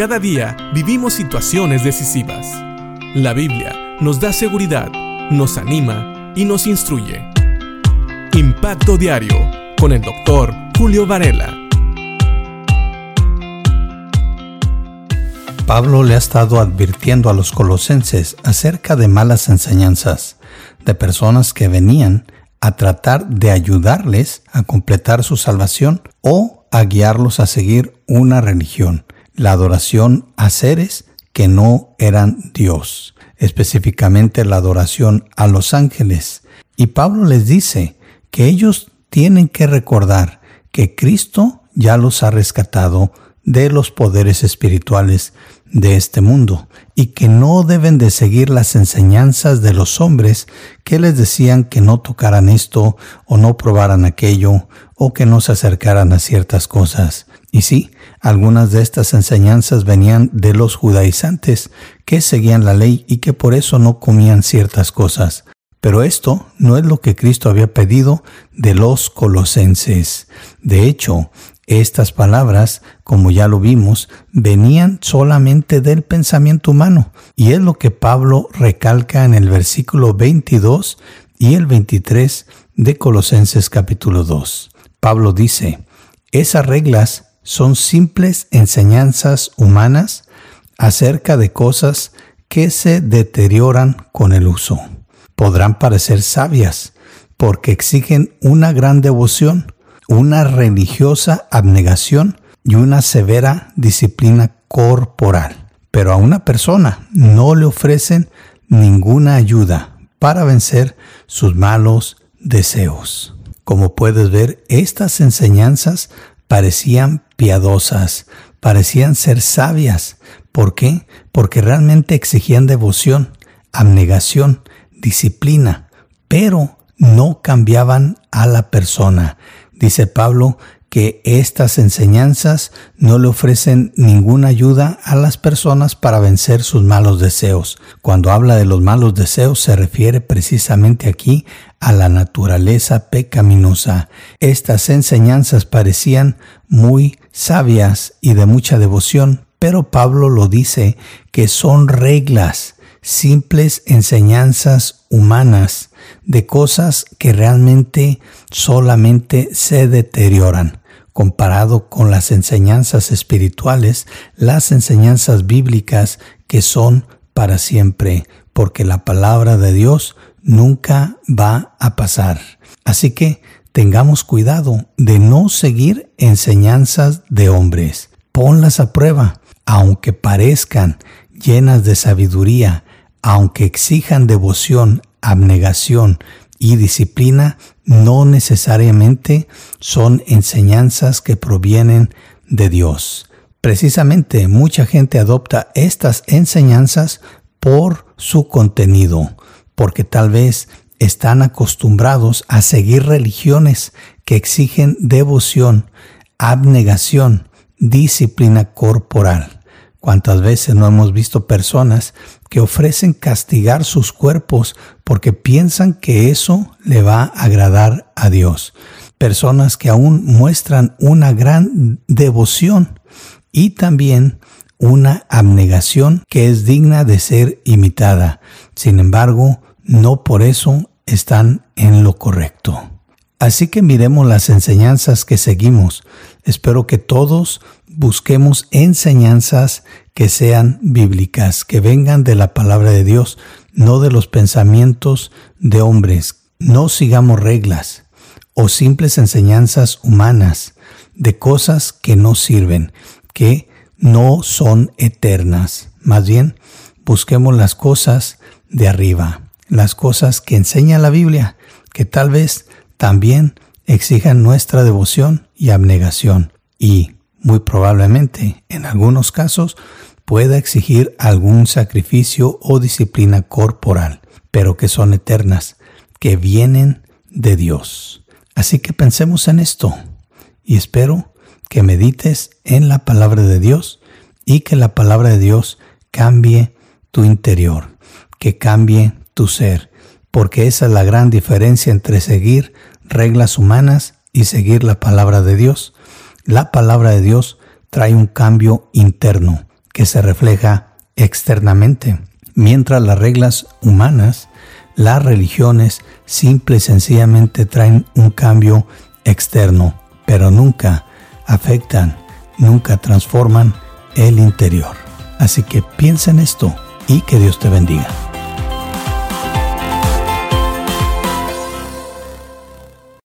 Cada día vivimos situaciones decisivas. La Biblia nos da seguridad, nos anima y nos instruye. Impacto Diario con el doctor Julio Varela. Pablo le ha estado advirtiendo a los colosenses acerca de malas enseñanzas, de personas que venían a tratar de ayudarles a completar su salvación o a guiarlos a seguir una religión la adoración a seres que no eran Dios, específicamente la adoración a los ángeles. Y Pablo les dice que ellos tienen que recordar que Cristo ya los ha rescatado de los poderes espirituales de este mundo y que no deben de seguir las enseñanzas de los hombres que les decían que no tocaran esto o no probaran aquello o que no se acercaran a ciertas cosas. Y sí, algunas de estas enseñanzas venían de los judaizantes que seguían la ley y que por eso no comían ciertas cosas. Pero esto no es lo que Cristo había pedido de los colosenses. De hecho, estas palabras, como ya lo vimos, venían solamente del pensamiento humano, y es lo que Pablo recalca en el versículo 22 y el 23 de Colosenses capítulo 2. Pablo dice, esas reglas son simples enseñanzas humanas acerca de cosas que se deterioran con el uso. Podrán parecer sabias porque exigen una gran devoción, una religiosa abnegación y una severa disciplina corporal. Pero a una persona no le ofrecen ninguna ayuda para vencer sus malos deseos. Como puedes ver, estas enseñanzas parecían piadosas, parecían ser sabias. ¿Por qué? Porque realmente exigían devoción, abnegación, disciplina, pero no cambiaban a la persona. Dice Pablo que estas enseñanzas no le ofrecen ninguna ayuda a las personas para vencer sus malos deseos. Cuando habla de los malos deseos se refiere precisamente aquí a la naturaleza pecaminosa. Estas enseñanzas parecían muy sabias y de mucha devoción, pero Pablo lo dice que son reglas, simples enseñanzas humanas de cosas que realmente solamente se deterioran. Comparado con las enseñanzas espirituales, las enseñanzas bíblicas que son para siempre, porque la palabra de Dios nunca va a pasar. Así que tengamos cuidado de no seguir enseñanzas de hombres. Ponlas a prueba, aunque parezcan llenas de sabiduría, aunque exijan devoción, abnegación y disciplina, no necesariamente son enseñanzas que provienen de Dios. Precisamente mucha gente adopta estas enseñanzas por su contenido, porque tal vez están acostumbrados a seguir religiones que exigen devoción, abnegación, disciplina corporal. ¿Cuántas veces no hemos visto personas que ofrecen castigar sus cuerpos porque piensan que eso le va a agradar a Dios? Personas que aún muestran una gran devoción y también una abnegación que es digna de ser imitada. Sin embargo, no por eso están en lo correcto. Así que miremos las enseñanzas que seguimos. Espero que todos busquemos enseñanzas que sean bíblicas, que vengan de la palabra de Dios, no de los pensamientos de hombres. No sigamos reglas o simples enseñanzas humanas de cosas que no sirven, que no son eternas. Más bien, busquemos las cosas de arriba, las cosas que enseña la Biblia, que tal vez también exijan nuestra devoción y abnegación y muy probablemente en algunos casos pueda exigir algún sacrificio o disciplina corporal, pero que son eternas, que vienen de Dios. Así que pensemos en esto y espero que medites en la palabra de Dios y que la palabra de Dios cambie tu interior, que cambie tu ser, porque esa es la gran diferencia entre seguir reglas humanas y seguir la palabra de Dios. La palabra de Dios trae un cambio interno, que se refleja externamente, mientras las reglas humanas, las religiones, simple y sencillamente traen un cambio externo, pero nunca afectan, nunca transforman el interior. Así que piensa en esto y que Dios te bendiga.